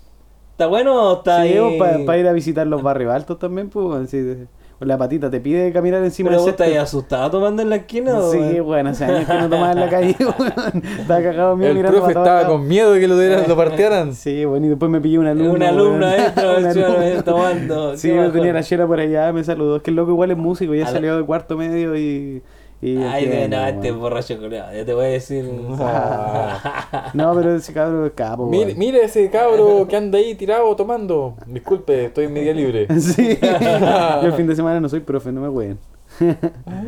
A: ¿Está bueno o está
B: Sí,
A: ahí?
B: para ir a visitar los barrios altos también, pues. sí, de- con la patita te pide caminar encima
A: ¿Pero
B: del
A: vos estás asustado tomando en la esquina? o,
B: Sí, bueno, hace años que no tomaba en la <laughs> calle, weón. Estaba cagado mío
C: El
B: mirando
C: profe estaba con miedo de que lo, dieran, lo partieran. <laughs>
B: Sí, bueno, y después me pillé un alumno.
A: Un alumno adentro, <laughs>
B: alumno.
A: tomando.
B: Sí, yo tenía la chela por allá, me saludó. Es que el loco igual es músico, ya salió de cuarto medio y. y
A: Ay, de nada, este
B: weón.
A: borracho culiao, Ya te voy a decir. <laughs> <laughs>
B: No, pero ese cabrón es capo,
C: Mire, mire ese cabro que anda ahí tirado tomando. Disculpe, estoy en mi día libre. <laughs>
B: Sí, yo el fin de semana no soy profe, no me pueden.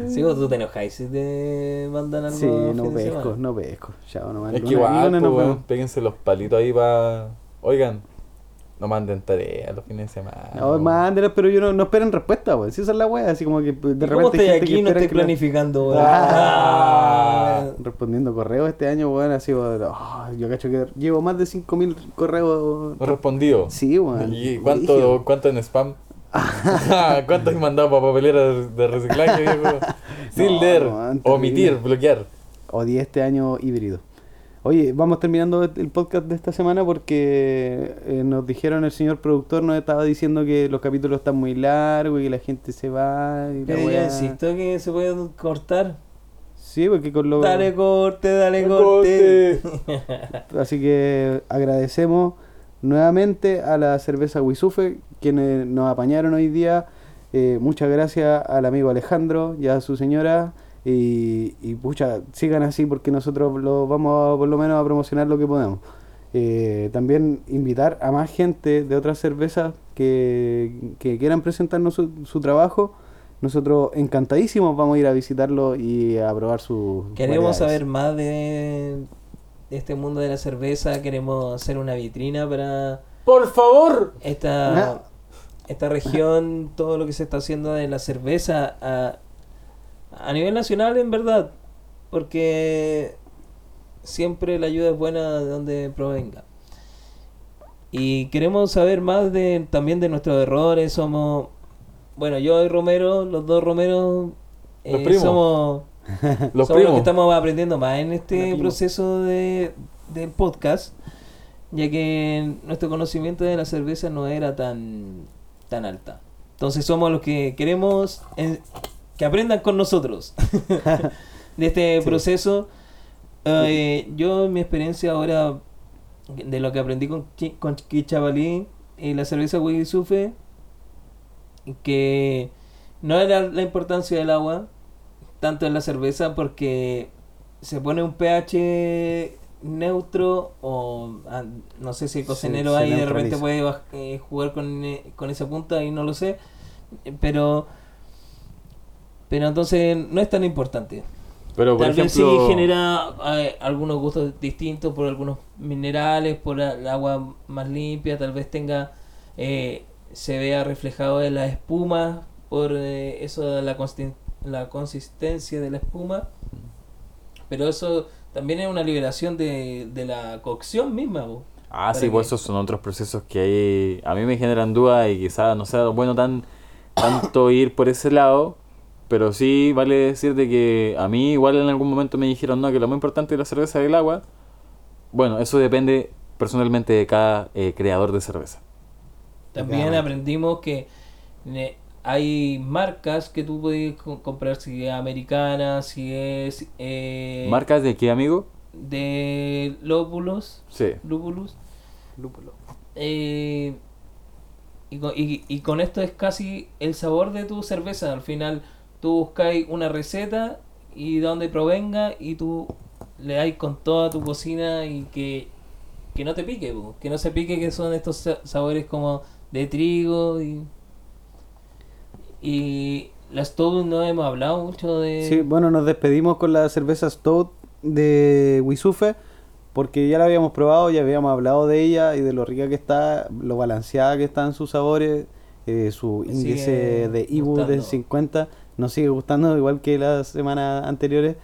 A: Sí, vos tú te enojáis si te mandan algo.
B: Sí, no pesco, no pesco. Chao, no
C: Es que igual, pues, weón, péguense los palitos ahí para... Oigan, no manden tarea los fines de semana.
B: No,
C: weón.
B: mándelas, pero yo no, no esperen respuesta, weón. Si esa es la wea, así como que pues, de
A: ¿Y ¿Cómo
B: repente.
A: estoy
B: gente que
A: aquí y no
B: espera
A: estoy
B: que la-
A: planificando, weón?
B: Ah,
A: Ah.
B: respondiendo correos este año, weón, ha sido. oh, yo cacho que llevo más de 5000 correos.
C: No respondió.
B: Sí, weón.
C: ¿Y
B: Brígido.
C: cuánto, cuánto en spam? <laughs> <laughs> ¿Cuánto has mandado para papelera de de reciclaje, viejo? <laughs> Sin
B: No,
C: leer,
B: no, terrible.
C: omitir, bloquear.
B: Odié este año híbrido. Oye, vamos terminando el podcast de esta semana porque eh, nos dijeron, el señor productor nos estaba diciendo que los capítulos están muy largos y que la gente se va. Y la
A: Pero insisto que se puede cortar.
B: Sí, porque con lo.
A: Dale corte, dale corte.
B: Así que agradecemos nuevamente a la cerveza Wisufe, quienes nos apañaron hoy día. Eh, muchas gracias al amigo Alejandro y a su señora. Y, y pucha, sigan así porque nosotros lo vamos a, por lo menos a promocionar lo que podemos. Eh, también invitar a más gente de otras cervezas que, que quieran presentarnos su, su trabajo. Nosotros encantadísimos vamos a ir a visitarlo y a probar su
A: Queremos saber más de este mundo de la cerveza. Queremos hacer una vitrina para
C: ¡Por favor!
A: esta,
B: Ah.
A: esta región, todo lo que se está haciendo de la cerveza a, a nivel nacional, en verdad. Porque siempre la ayuda es buena de donde provenga. Y queremos saber más de también de nuestros errores. Somos, bueno, yo y Romero, los dos Romero,
C: Los
A: eh,
C: primos.
A: somos <laughs>
C: Los
A: somos los que estamos aprendiendo más en este proceso de, del podcast, ya que nuestro conocimiento de la cerveza no era tan, tan alta. Entonces somos los que queremos que aprendan con nosotros <laughs> <laughs> de este
B: Sí.
A: proceso. Eh, yo, mi experiencia ahora, de lo que aprendí con, con Kichabalí y la cerveza Wigisufe, que no era la importancia del agua, tanto en la cerveza, porque se pone un pH neutro o ah, no sé si el cocinero
B: se
A: ahí de repente puede eh, jugar con, eh, con esa punta y no lo sé. Pero pero entonces no es tan importante.
C: Pero por
A: Tal vez sí genera eh, algunos gustos distintos por algunos minerales, por el agua más limpia, tal vez tenga eh, se vea reflejado en la espuma por eh, eso la, la consistencia de la espuma. Pero eso también es una liberación de, de la cocción misma. po.
C: Ah, sí, pues esos son otros procesos que ahí a mí me generan dudas y quizás no sea bueno tan tanto ir por ese lado, pero sí vale decir de que a mí igual en algún momento me dijeron no, que lo más importante es la cerveza y el agua. Bueno, eso depende personalmente de cada eh, creador de cerveza.
A: También aprendimos que ne- hay marcas que tú puedes co- comprar si es americana, si es eh,
C: ¿Marcas de qué, amigo?
A: de lóbulos,
C: Sí.
A: lúpulos. Eh, y, con, y- y con esto es casi el sabor de tu cerveza. Al final tú buscáis una receta y de dónde provenga y tú le dais con toda tu cocina y que, que no te pique, po. que no se pique que son estos sa- sabores como de trigo y... Y las Stout no hemos hablado mucho de...
B: Sí, bueno, nos despedimos con la cerveza Stout de Wisufe porque ya la habíamos probado, ya habíamos hablado de ella y de lo rica que está, lo balanceada que está en sus sabores, eh, su índice de IBU de
A: gustando.
B: 50 nos sigue gustando igual que las semanas anteriores.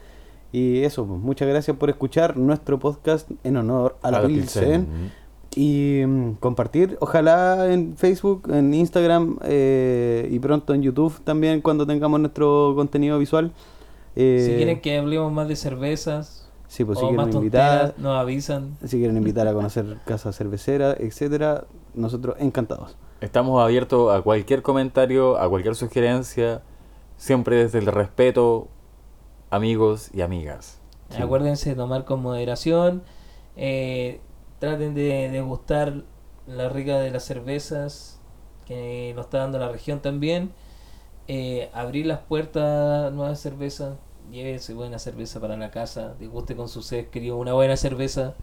B: Y eso, pues, muchas gracias por escuchar nuestro podcast en honor a la,
C: A la
B: Pilsen.
C: Pilsen.
B: Y mm, compartir, ojalá en Facebook, en Instagram eh, y pronto en YouTube también cuando tengamos nuestro contenido visual. Eh,
A: Si quieren que hablemos más de cervezas
B: sí, pues, si
A: o más
B: quieren invitar,
A: tonteras, nos avisan.
B: si quieren invitar a conocer <laughs> casa cervecera, etcétera, nosotros encantados.
C: Estamos abiertos a cualquier comentario, a cualquier sugerencia, siempre desde el respeto, amigos y amigas.
B: Sí.
A: Acuérdense de tomar con moderación. eh, traten de degustar la rica de las cervezas que nos está dando la región también. eh, abrir las puertas a nuevas cervezas. Llévese buena cerveza para la casa. Deguste con su seres querido una buena cerveza.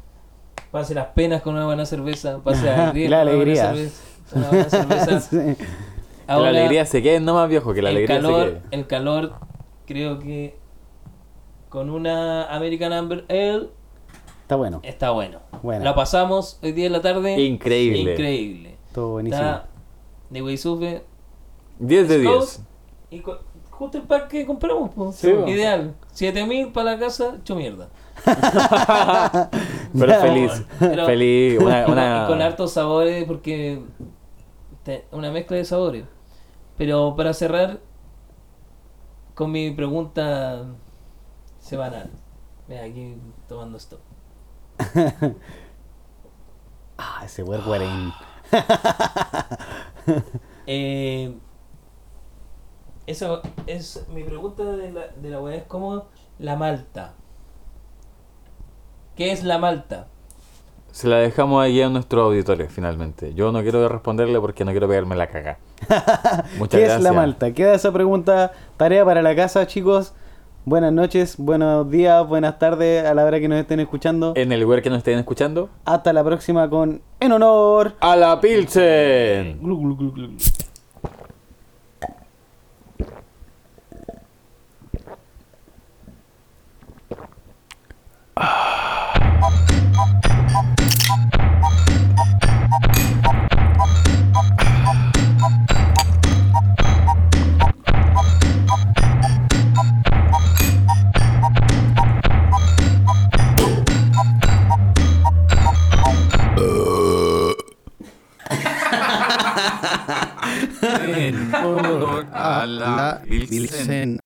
A: Pase las penas con una buena cerveza. Pase <laughs>
B: La
A: con una buena
B: alegría.
A: cerveza. Una buena cerveza. <laughs>
B: Sí.
C: Que la alegría se quede, no más viejo, que la
A: el
C: alegría
A: calor,
C: se quede.
A: el calor, creo que con una American Amber Ale
B: Está bueno,
A: está bueno.
B: Buena.
A: La pasamos hoy día en la tarde.
C: Increíble.
A: Increíble.
B: todo buenísimo.
A: Está de Weisufe.
C: 10 de
A: Scout,
C: 10.
A: Y justo el pack que compramos, po.
C: Sí.
A: Ideal. 7000 para la casa, hecho mierda. <laughs>
C: Pero feliz,
A: Pero-
C: feliz, una, <laughs>
A: Y con hartos sabores, porque. te- una mezcla de sabores. Pero para cerrar con mi pregunta semanal. Mira, aquí tomando esto. <laughs>
B: Ah, ese Werwering. <laughs>
A: Eh, eso es mi pregunta de la, de la weá es como la malta. ¿Qué es la malta?
C: Se la dejamos ahí a nuestros auditores finalmente. Yo no quiero responderle porque no quiero pegarme la caga. <laughs> Muchas
B: ¿Qué
C: gracias.
B: es la malta? Queda esa pregunta, tarea para la casa, chicos. Buenas noches, buenos días, buenas tardes a la hora que nos estén escuchando.
C: En el lugar que nos estén escuchando.
B: Hasta la próxima con En Honor.
C: ¡A la Pilsen!
A: Glu, glu, glu, glu.
D: a la Pilsen.